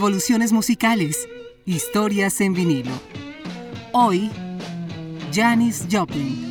Revoluciones musicales, historias en vinilo. Hoy, Janis Joplin.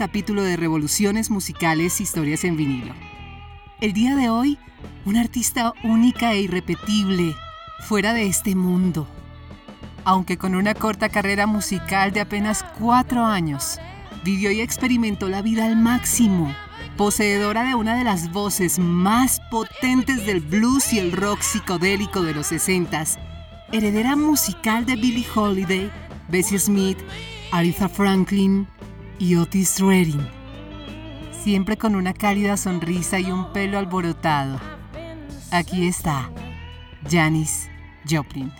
Capítulo de Revoluciones Musicales Historias en vinilo. El día de hoy, una artista única e irrepetible, fuera de este mundo. Aunque con una corta carrera musical de apenas cuatro años, vivió y experimentó la vida al máximo, poseedora de una de las voces más potentes del blues y el rock psicodélico de los 60 heredera musical de Billie Holiday, Bessie Smith Aretha Franklin y Otis Redding, siempre con una cálida sonrisa y un pelo alborotado. Aquí está, Janis Joplin.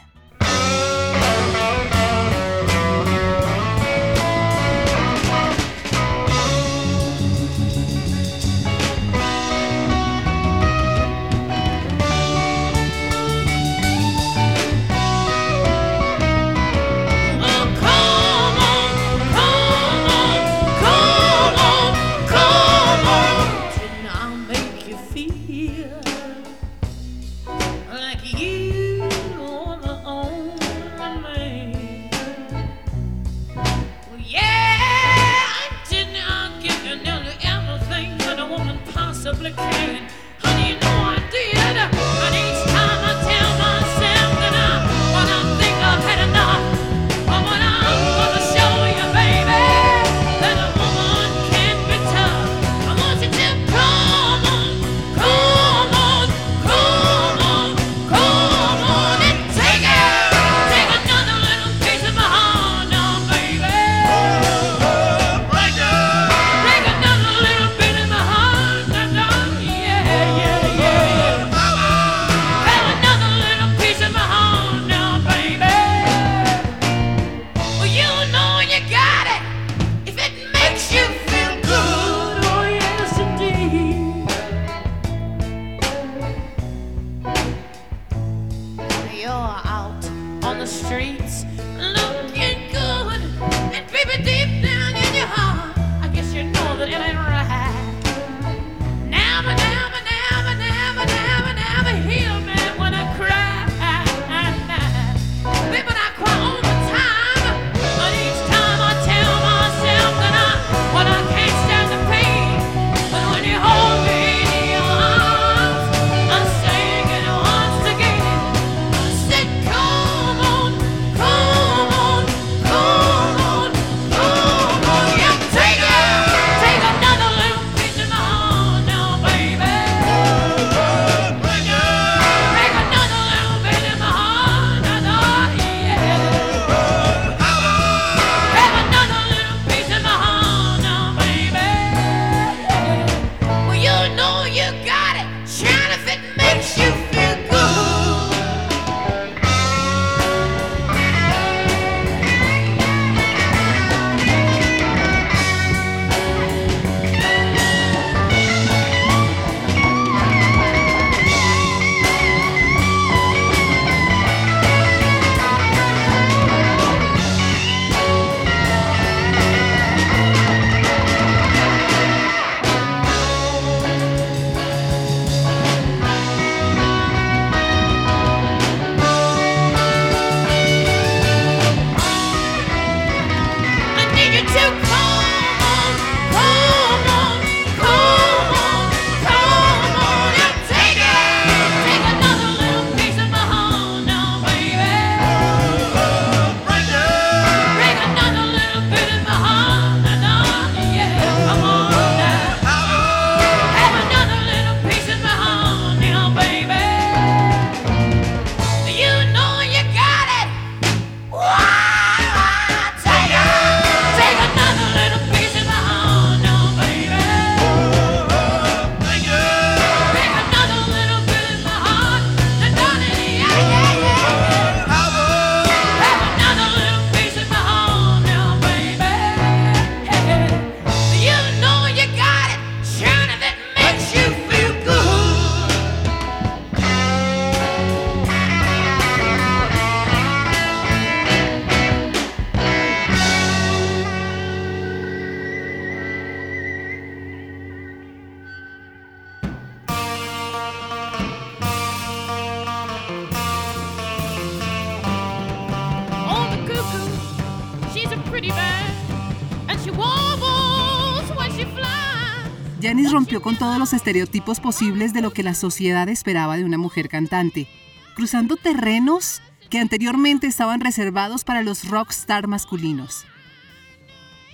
Rompió con todos los estereotipos posibles de lo que la sociedad esperaba de una mujer cantante, cruzando terrenos que anteriormente estaban reservados para los rockstar masculinos.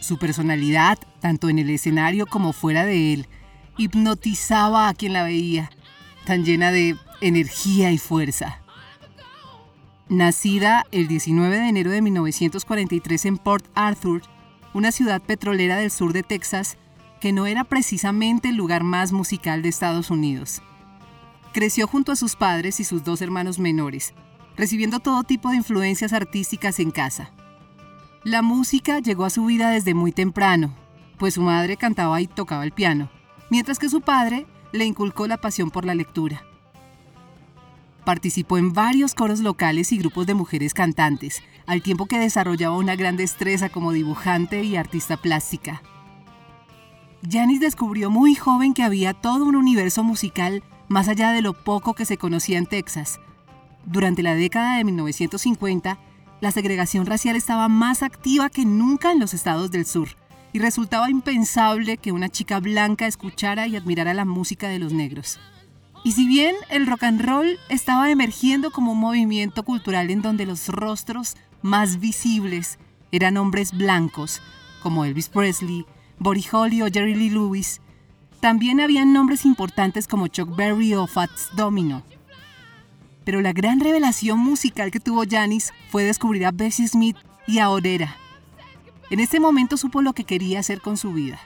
Su personalidad, tanto en el escenario como fuera de él, hipnotizaba a quien la veía, tan llena de energía y fuerza. Nacida el 19 de enero de 1943 en Port Arthur, una ciudad petrolera del sur de Texas, que no era precisamente el lugar más musical de Estados Unidos. Creció junto a sus padres y sus dos hermanos menores, recibiendo todo tipo de influencias artísticas en casa. La música llegó a su vida desde muy temprano, pues su madre cantaba y tocaba el piano, mientras que su padre le inculcó la pasión por la lectura. Participó en varios coros locales y grupos de mujeres cantantes, al tiempo que desarrollaba una gran destreza como dibujante y artista plástica. Janis descubrió muy joven que había todo un universo musical más allá de lo poco que se conocía en Texas. Durante la década de 1950, la segregación racial estaba más activa que nunca en los estados del sur, y resultaba impensable que una chica blanca escuchara y admirara la música de los negros. Y si bien el rock and roll estaba emergiendo como un movimiento cultural en donde los rostros más visibles eran hombres blancos, como Elvis Presley, Holly o Jerry Lee Lewis, también habían nombres importantes como Chuck Berry o Fats Domino. Pero la gran revelación musical que tuvo Janis fue descubrir a Bessie Smith y a Orera. En ese momento supo lo que quería hacer con su vida.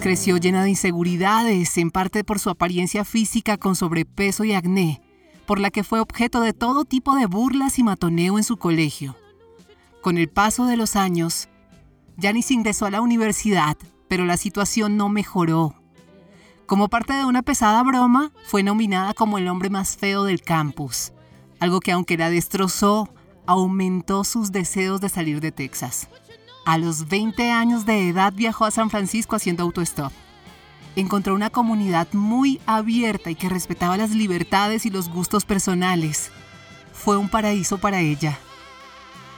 Creció llena de inseguridades, en parte por su apariencia física con sobrepeso y acné, por la que fue objeto de todo tipo de burlas y matoneo en su colegio. Con el paso de los años, Janis ingresó a la universidad, pero la situación no mejoró. Como parte de una pesada broma, fue nominada como el hombre más feo del campus, algo que aunque la destrozó, aumentó sus deseos de salir de Texas. A los 20 años de edad viajó a San Francisco haciendo autostop. Encontró una comunidad muy abierta y que respetaba las libertades y los gustos personales. Fue un paraíso para ella.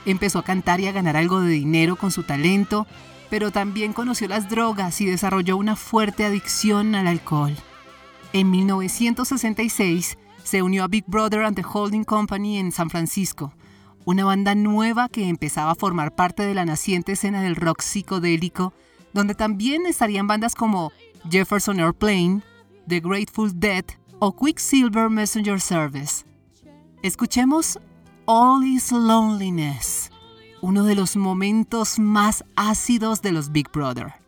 Empezó a cantar y a ganar algo de dinero con su talento, pero también conoció las drogas y desarrolló una fuerte adicción al alcohol. En 1966 se unió a Big Brother and the Holding Company en San Francisco, una banda nueva que empezaba a formar parte de la naciente escena del rock psicodélico, donde también estarían bandas como Jefferson Airplane, The Grateful Dead o Quicksilver Messenger Service. Escuchemos All Is Loneliness, uno de los momentos más ácidos de los Big Brother.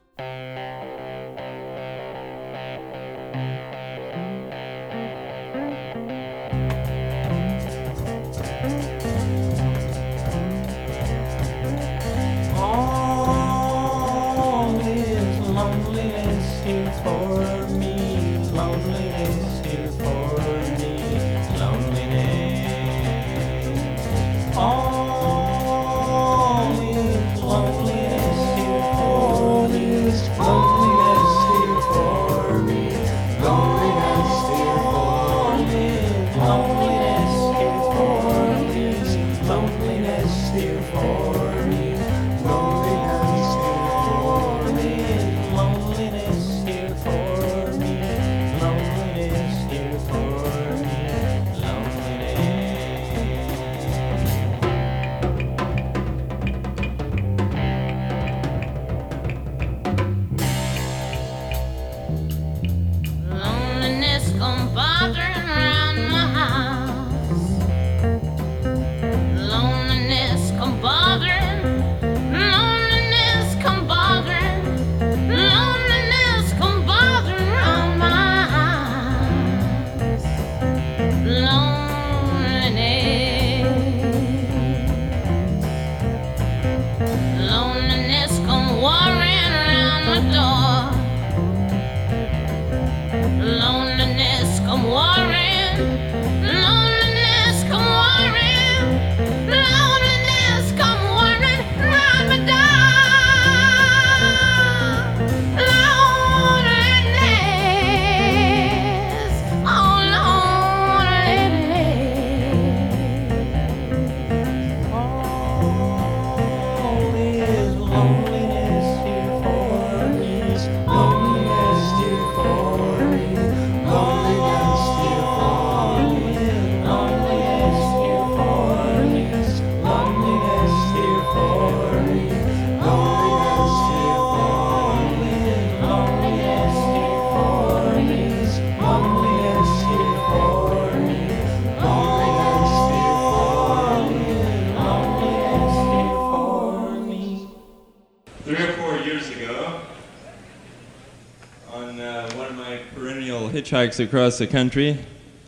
Hitchhikes across the country,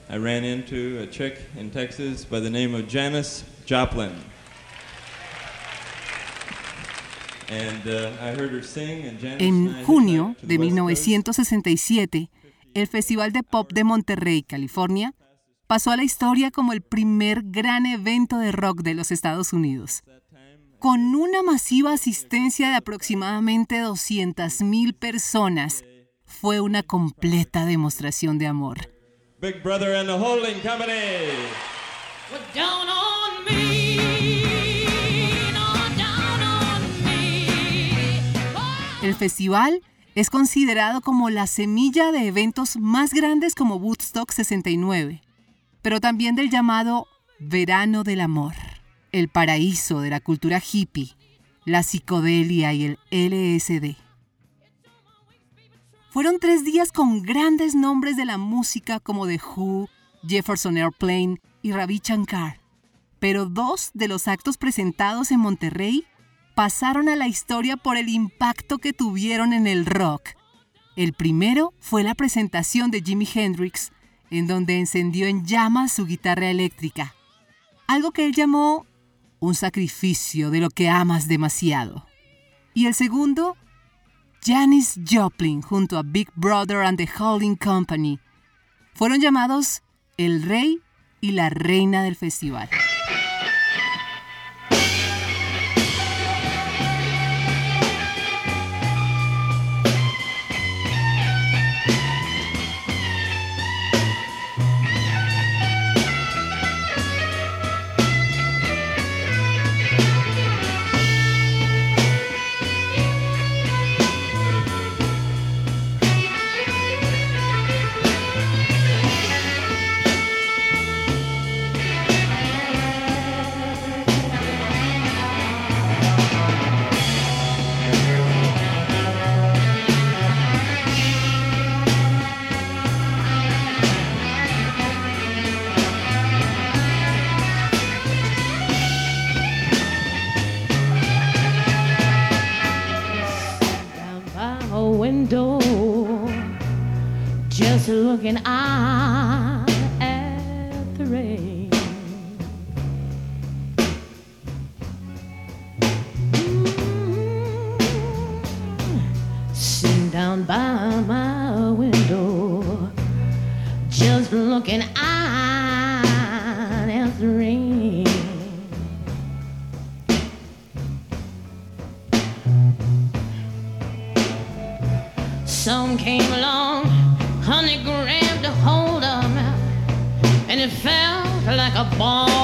I ran into a chick in Texas by the name of Janice Joplin. And, I heard her sing and Janice en junio de 1967, el Festival de Pop de Monterrey, California, pasó a la historia como el primer gran evento de rock de los Estados Unidos. Con una masiva asistencia de aproximadamente 200.000 personas, fue una completa demostración de amor. Big Brother and the Holding Company. El festival es considerado como la semilla de eventos más grandes como Woodstock 69, pero también del llamado Verano del Amor, el paraíso de la cultura hippie, la psicodelia y el LSD. Fueron tres días con grandes nombres de la música como The Who, Jefferson Airplane y Ravi Shankar. Pero dos de los actos presentados en Monterrey pasaron a la historia por el impacto que tuvieron en el rock. El primero fue la presentación de Jimi Hendrix, en donde encendió en llamas su guitarra eléctrica, algo que él llamó un sacrificio de lo que amas demasiado. Y el segundo Janis Joplin junto a Big Brother and the Holding Company fueron llamados el rey y la reina del festival. Looking out at the rain. Mm, Sitting down by my window, just looking out at the rain. Some came along, a bomb.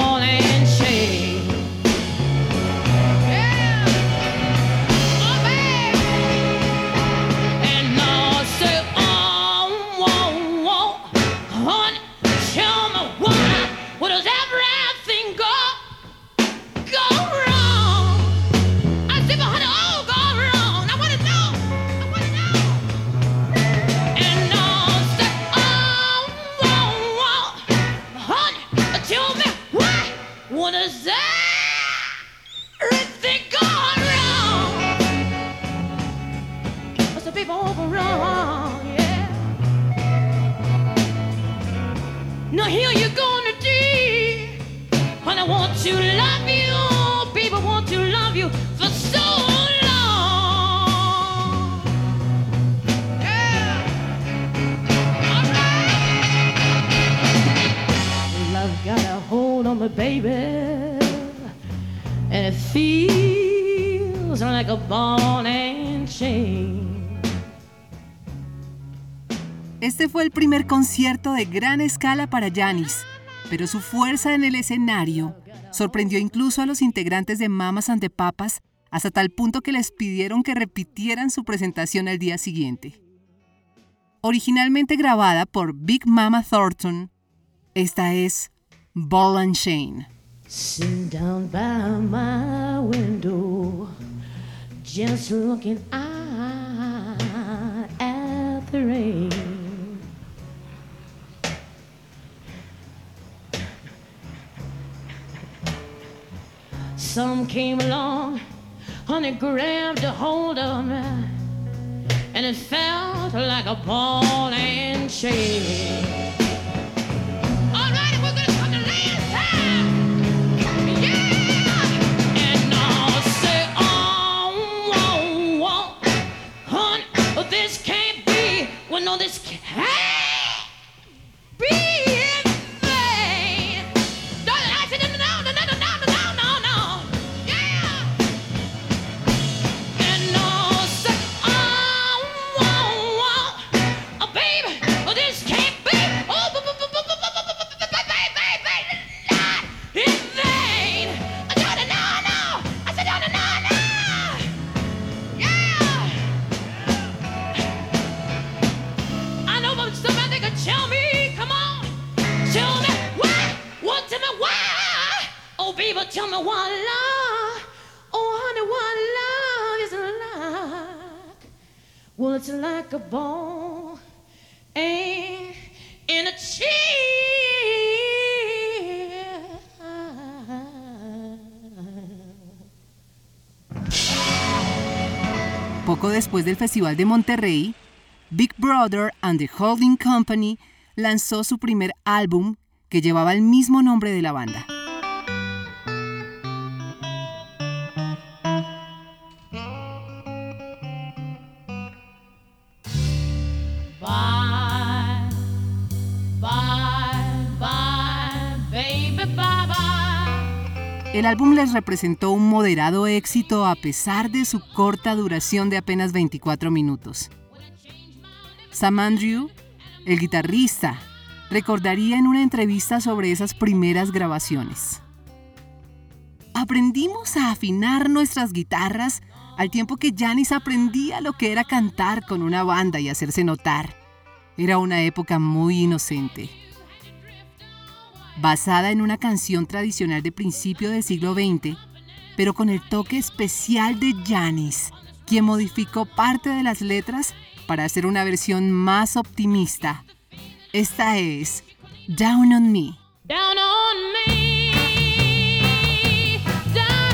Primer concierto de gran escala para Janis, pero su fuerza en el escenario sorprendió incluso a los integrantes de Mamas and the Papas hasta tal punto que les pidieron que repitieran su presentación al día siguiente. Originalmente grabada por Big Mama Thornton, esta es Ball and Chain. Down by my window, came along, honey grabbed a hold of me, and it felt like a ball and chain. Después del Festival de Monterrey, Big Brother and the Holding Company lanzó su primer álbum que llevaba el mismo nombre de la banda. El álbum les representó un moderado éxito a pesar de su corta duración de apenas 24 minutos. Sam Andrew, el guitarrista, recordaría en una entrevista sobre esas primeras grabaciones. Aprendimos a afinar nuestras guitarras al tiempo que Janis aprendía lo que era cantar con una banda y hacerse notar. Era una época muy inocente. Basada en una canción tradicional de principio del siglo XX, pero con el toque especial de Janis, quien modificó parte de las letras para hacer una versión más optimista. Esta es Down on Me. Down on me, down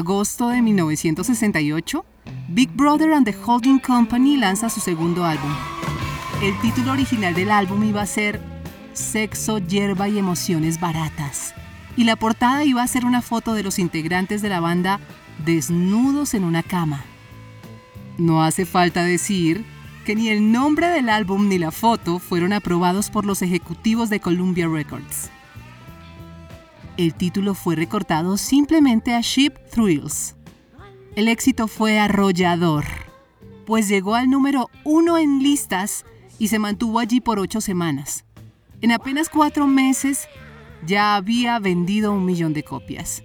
agosto de 1968, Big Brother and the Holding Company lanza su segundo álbum. El título original del álbum iba a ser Sexo, hierba y emociones baratas. Y la portada iba a ser una foto de los integrantes de la banda desnudos en una cama. No hace falta decir que ni el nombre del álbum ni la foto fueron aprobados por los ejecutivos de Columbia Records. El título fue recortado simplemente a Ship Thrills. El éxito fue arrollador, pues llegó al número uno en listas y se mantuvo allí por ocho semanas. En apenas cuatro meses ya había vendido un millón de copias.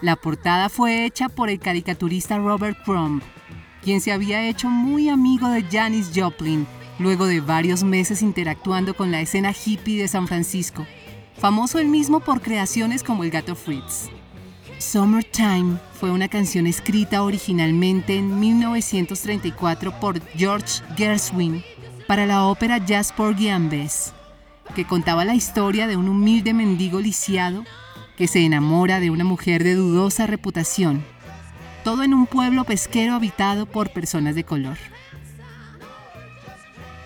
La portada fue hecha por el caricaturista Robert Crumb, quien se había hecho muy amigo de Janis Joplin luego de varios meses interactuando con la escena hippie de San Francisco, famoso él mismo por creaciones como El Gato Fritz. Summertime fue una canción escrita originalmente en 1934 por George Gershwin para la ópera Jazz Porgy and que contaba la historia de un humilde mendigo lisiado que se enamora de una mujer de dudosa reputación, todo en un pueblo pesquero habitado por personas de color.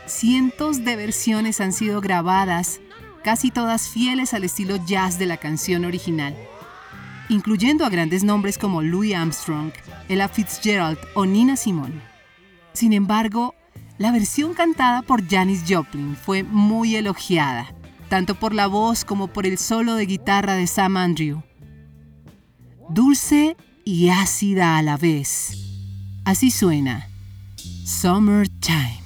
Cientos de versiones han sido grabadas, casi todas fieles al estilo jazz de la canción original, incluyendo a grandes nombres como Louis Armstrong, Ella Fitzgerald o Nina Simone. Sin embargo, la versión cantada por Janis Joplin fue muy elogiada, tanto por la voz como por el solo de guitarra de Sam Andrew. Dulce y ácida a la vez. Así suena Summertime.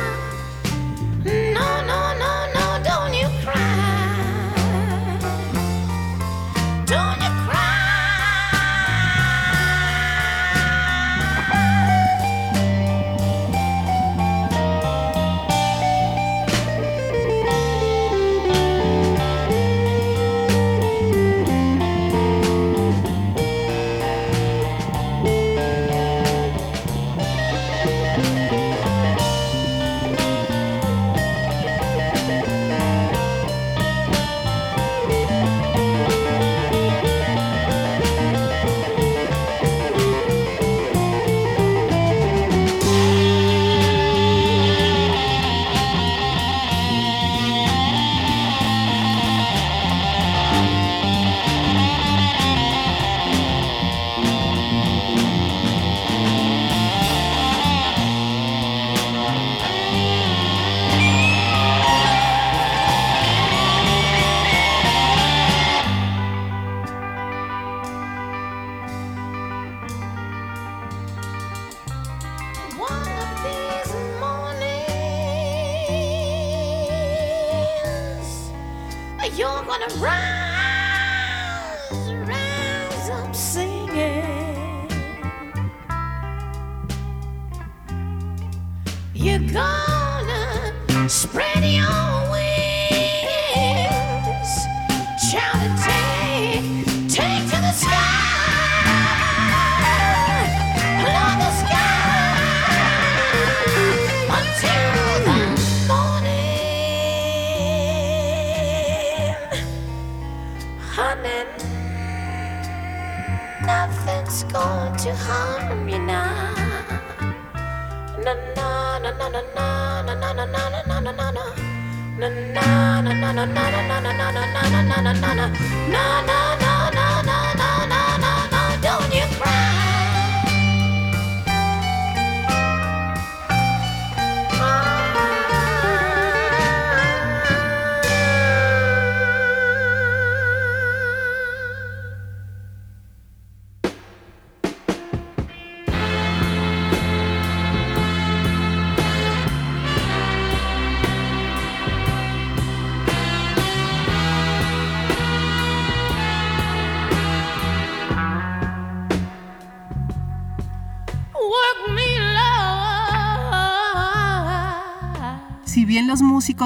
wanna run!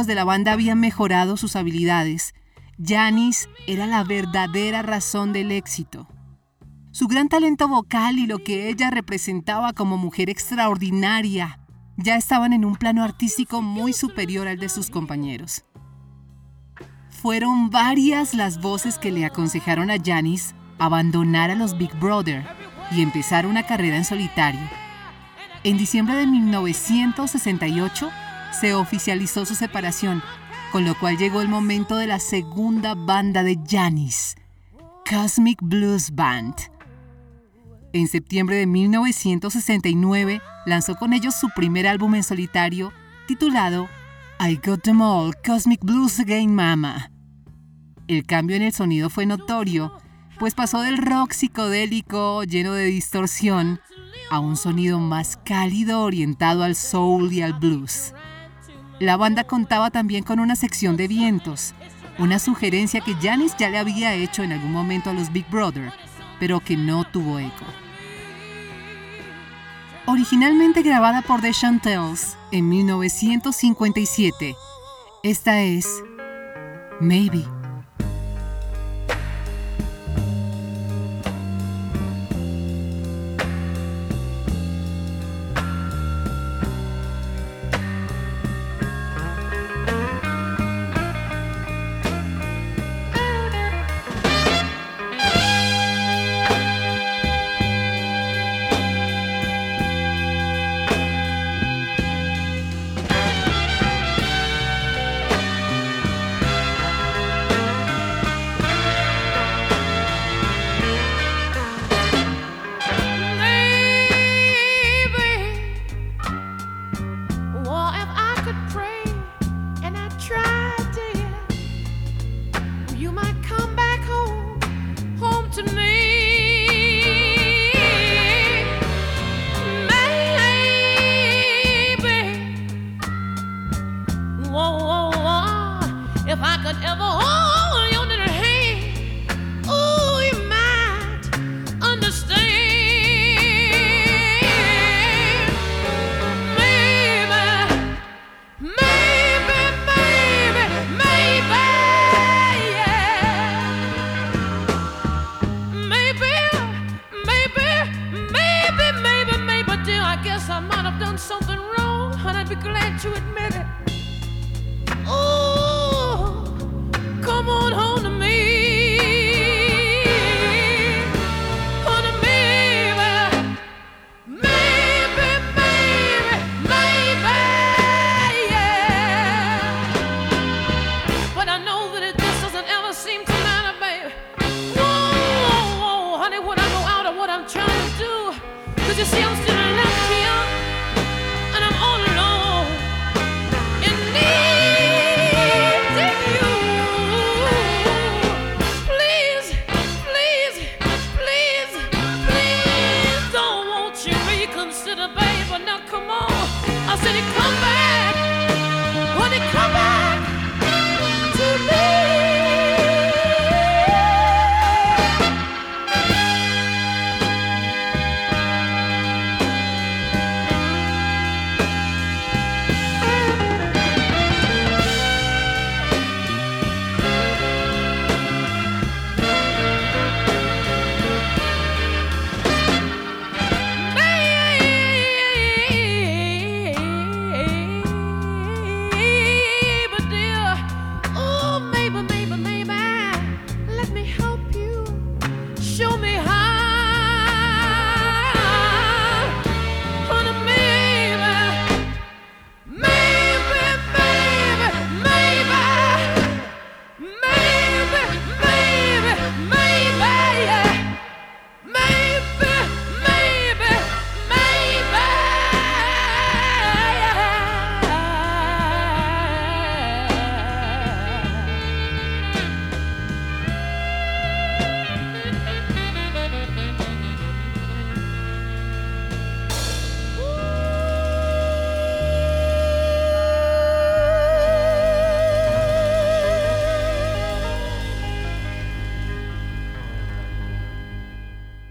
De la banda habían mejorado sus habilidades, Janis era la verdadera razón del éxito. Su gran talento vocal y lo que ella representaba como mujer extraordinaria ya estaban en un plano artístico muy superior al de sus compañeros. Fueron varias las voces que le aconsejaron a Janis abandonar a los Big Brother y empezar una carrera en solitario. En diciembre de 1968, se oficializó su separación, con lo cual llegó el momento de la segunda banda de Janis, Cosmic Blues Band. En septiembre de 1969 lanzó con ellos su primer álbum en solitario titulado I Got Them All Cosmic Blues Again Mama. El cambio en el sonido fue notorio, pues pasó del rock psicodélico lleno de distorsión a un sonido más cálido orientado al soul y al blues. La banda contaba también con una sección de vientos, una sugerencia que Janis ya le había hecho en algún momento a los Big Brother, pero que no tuvo eco. Originalmente grabada por The Chantels en 1957, esta es Maybe.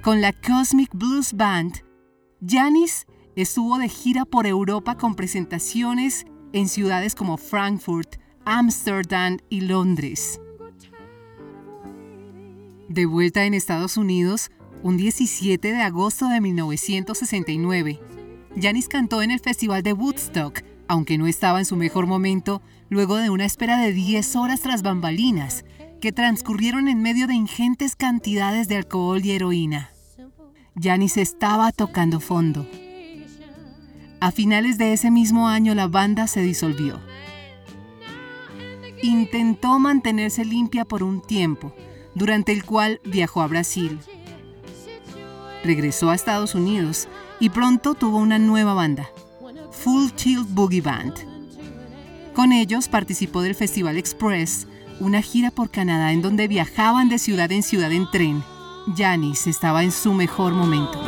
Con la Cosmic Blues Band, Janis estuvo de gira por Europa con presentaciones en ciudades como Frankfurt, Ámsterdam y Londres. De vuelta en Estados Unidos, un 17 de agosto de 1969, Janis cantó en el Festival de Woodstock, aunque no estaba en su mejor momento, luego de una espera de 10 horas tras bambalinas, que transcurrieron en medio de ingentes cantidades de alcohol y heroína. Janis estaba tocando fondo. A finales de ese mismo año la banda se disolvió. Intentó mantenerse limpia por un tiempo, durante el cual viajó a Brasil. Regresó a Estados Unidos y pronto tuvo una nueva banda, Full Tilt Boogie Band. Con ellos participó del Festival Express, una gira por Canadá en donde viajaban de ciudad en ciudad en tren. Janis estaba en su mejor momento.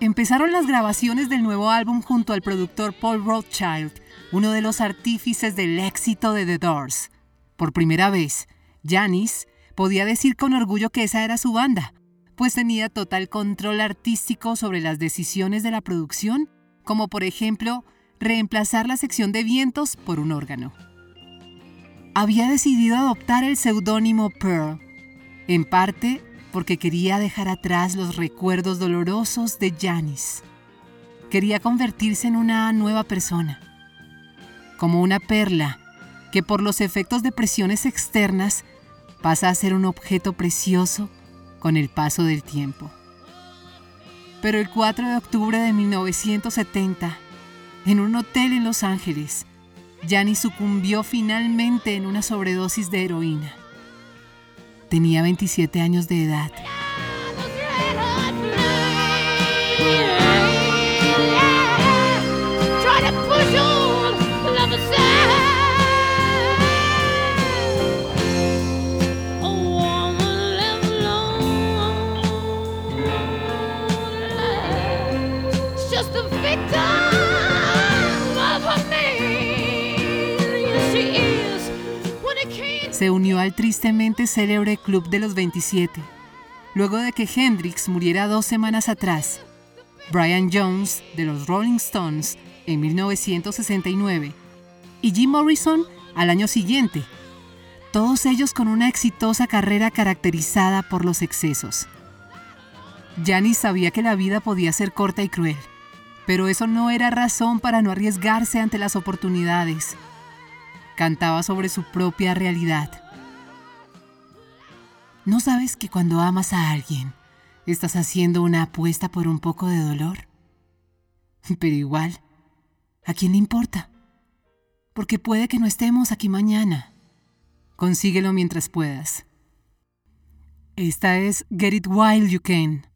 Empezaron las grabaciones del nuevo álbum junto al productor Paul Rothschild, uno de los artífices del éxito de The Doors. Por primera vez, Janis podía decir con orgullo que esa era su banda, pues tenía total control artístico sobre las decisiones de la producción, como por ejemplo reemplazar la sección de vientos por un órgano. Había decidido adoptar el seudónimo Pearl, en parte porque quería dejar atrás los recuerdos dolorosos de Janis. Quería convertirse en una nueva persona, como una perla que por los efectos de presiones externas pasa a ser un objeto precioso con el paso del tiempo. Pero el 4 de octubre de 1970, en un hotel en Los Ángeles, Janis sucumbió finalmente en una sobredosis de heroína. Tenía 27 años de edad. Se unió al tristemente célebre Club de los 27, luego de que Hendrix muriera dos semanas atrás. Brian Jones, de los Rolling Stones, en 1969, y Jim Morrison al año siguiente, todos ellos con una exitosa carrera caracterizada por los excesos. Janis sabía que la vida podía ser corta y cruel, pero eso no era razón para no arriesgarse ante las oportunidades cantaba sobre su propia realidad. ¿No sabes que cuando amas a alguien, estás haciendo una apuesta por un poco de dolor? Pero igual, ¿a quién le importa? Porque puede que no estemos aquí mañana. Consíguelo mientras puedas. Esta es Get It While You Can.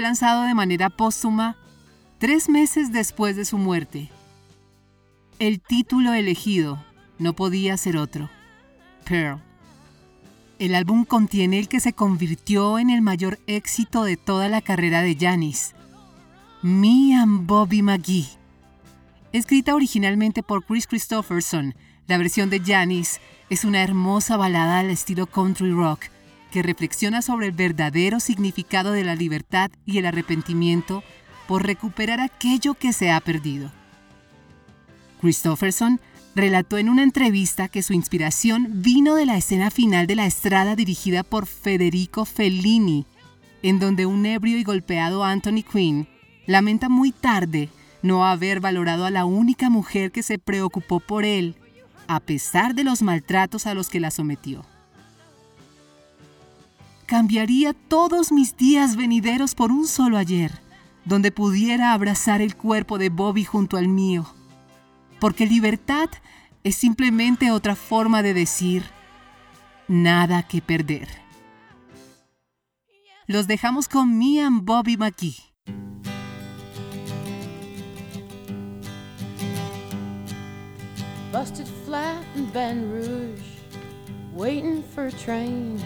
Lanzado de manera póstuma tres meses después de su muerte. El título elegido no podía ser otro, Pearl. El álbum contiene el que se convirtió en el mayor éxito de toda la carrera de Janis, Me and Bobby McGee. Escrita originalmente por Chris Christopherson, la versión de Janis es una hermosa balada al estilo country rock que reflexiona sobre el verdadero significado de la libertad y el arrepentimiento por recuperar aquello que se ha perdido. Christopherson relató en una entrevista que su inspiración vino de la escena final de La Estrada dirigida por Federico Fellini, en donde un ebrio y golpeado Anthony Quinn lamenta muy tarde no haber valorado a la única mujer que se preocupó por él, a pesar de los maltratos a los que la sometió. Cambiaría todos mis días venideros por un solo ayer, donde pudiera abrazar el cuerpo de Bobby junto al mío porque libertad es simplemente otra forma de decir nada que perder. Los dejamos con and Bobby McGee. Busted flat in Rouge, waiting for a train,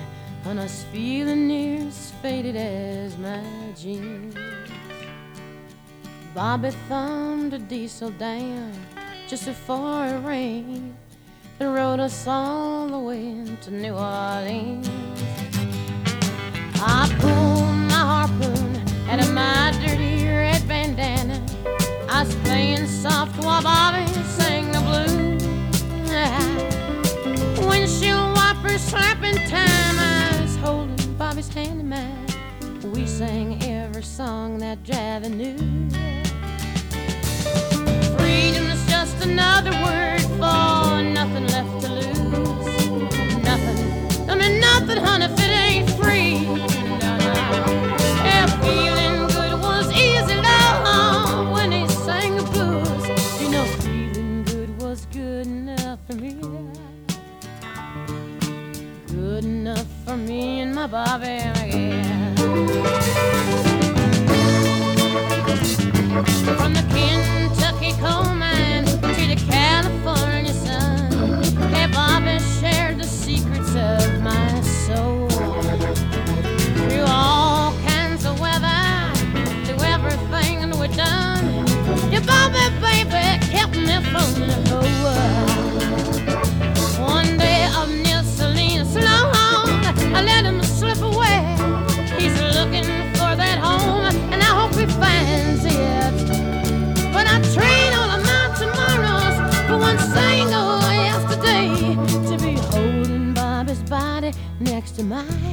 and us feeling near as faded as my jeans. Bobby thumbed a diesel down just before it rained and rode us all the way to New Orleans. I pulled my harpoon out of my dirty red bandana. I was playing soft while Bobby sang hand in. We sang every song that Javi knew just another word for nothing left to lose. Nothing. I mean, nothing, honey, for me and my Bobby, yeah. From the Kentucky coal mine to the California sun. Hey, Bobby shared the secrets of my soul. mind.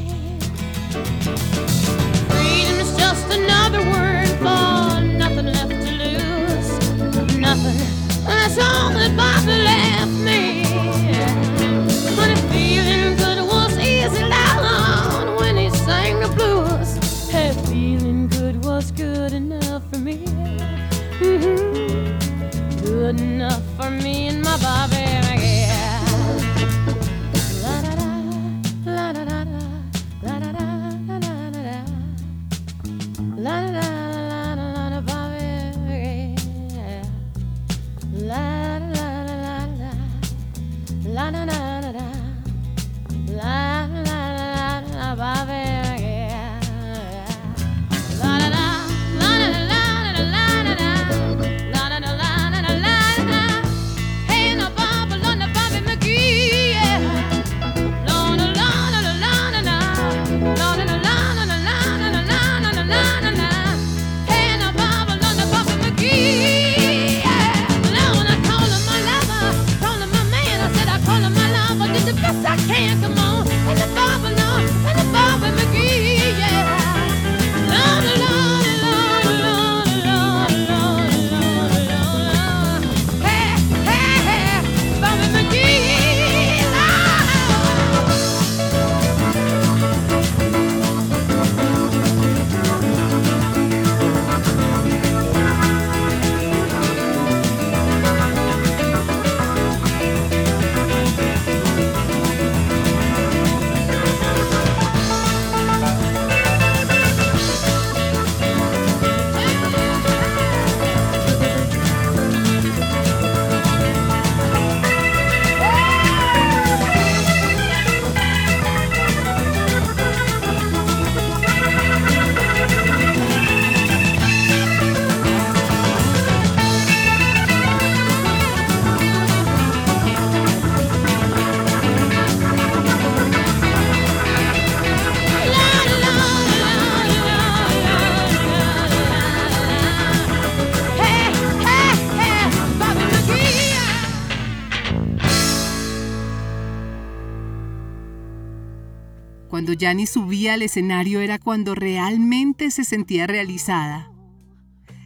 Janis subía al escenario era cuando realmente se sentía realizada.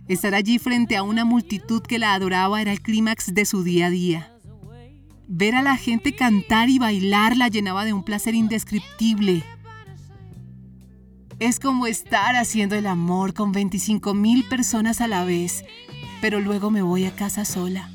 Estar allí frente a una multitud que la adoraba era el clímax de su día a día. Ver a la gente cantar y bailar la llenaba de un placer indescriptible. Es como estar haciendo el amor con 25 mil personas a la vez, pero luego me voy a casa sola.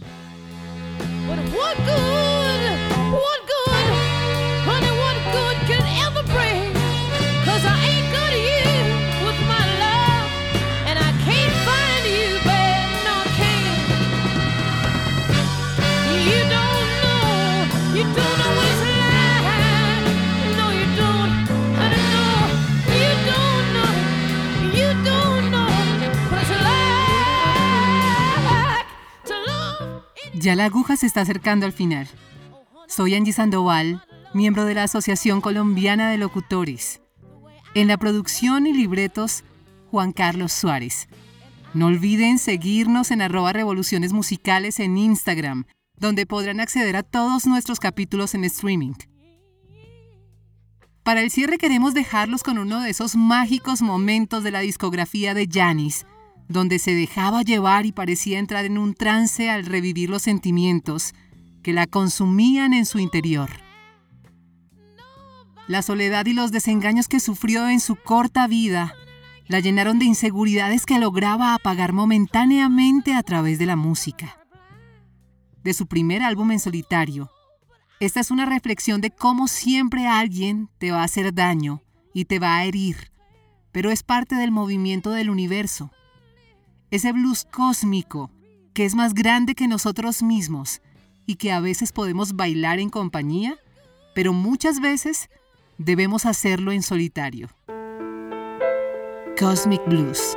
Ya la aguja se está acercando al final. Soy Angie Sandoval, miembro de la Asociación Colombiana de Locutores. En la producción y libretos, Juan Carlos Suárez. No olviden seguirnos en arroba revoluciones musicales en Instagram, donde podrán acceder a todos nuestros capítulos en streaming. Para el cierre queremos dejarlos con uno de esos mágicos momentos de la discografía de Janis, donde se dejaba llevar y parecía entrar en un trance al revivir los sentimientos que la consumían en su interior. La soledad y los desengaños que sufrió en su corta vida la llenaron de inseguridades que lograba apagar momentáneamente a través de la música. De su primer álbum en solitario, esta es una reflexión de cómo siempre alguien te va a hacer daño y te va a herir, pero es parte del movimiento del universo. Ese blues cósmico que es más grande que nosotros mismos y que a veces podemos bailar en compañía, pero muchas veces debemos hacerlo en solitario. Cosmic Blues.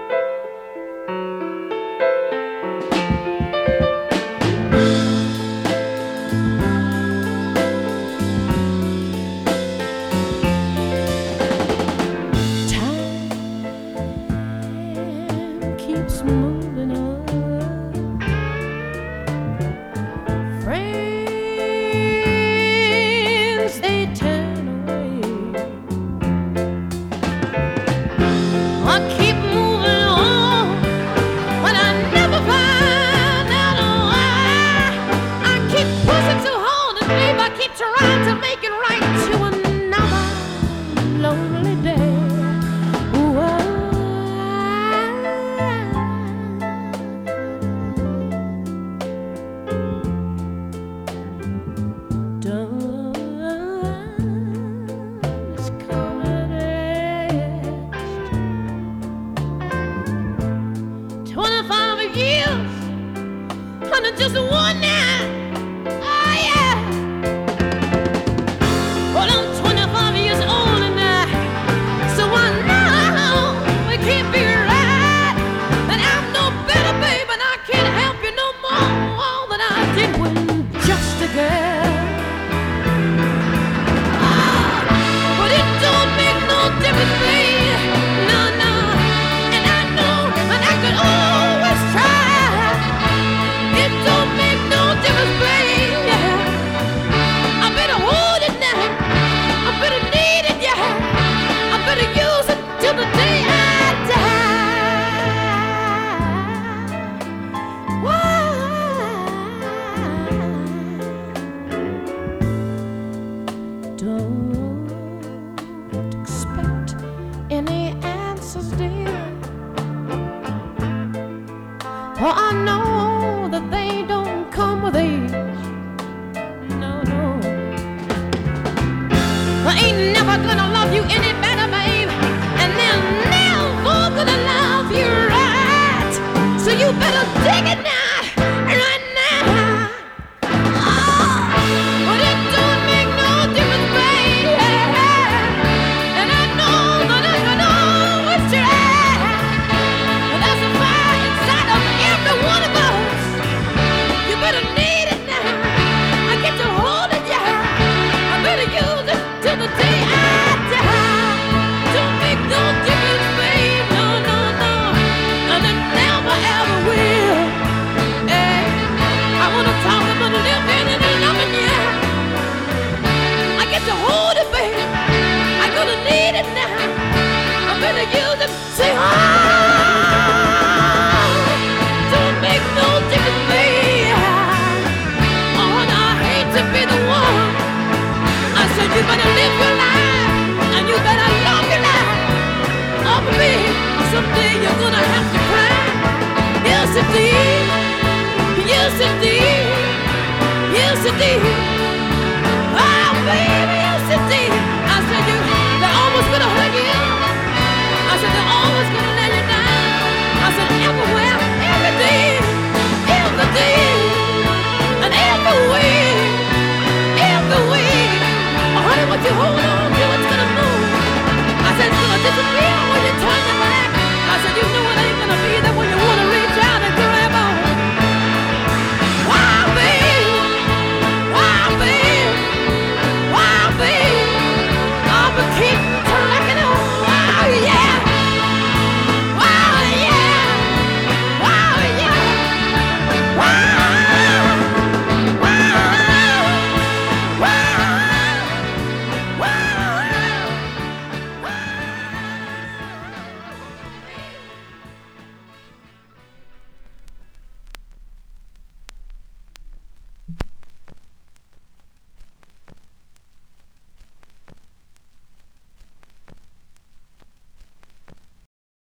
indeed, yes indeed. Oh baby, yes indeed. I said they're almost gonna hurt you. I said they're always gonna let you down. I said everywhere, every day, every day, and every way, every way. Oh honey, what you hold on to, it's gonna move. I said it's gonna disappear when you turn your back. I said you know it ain't gonna be there when you wanna.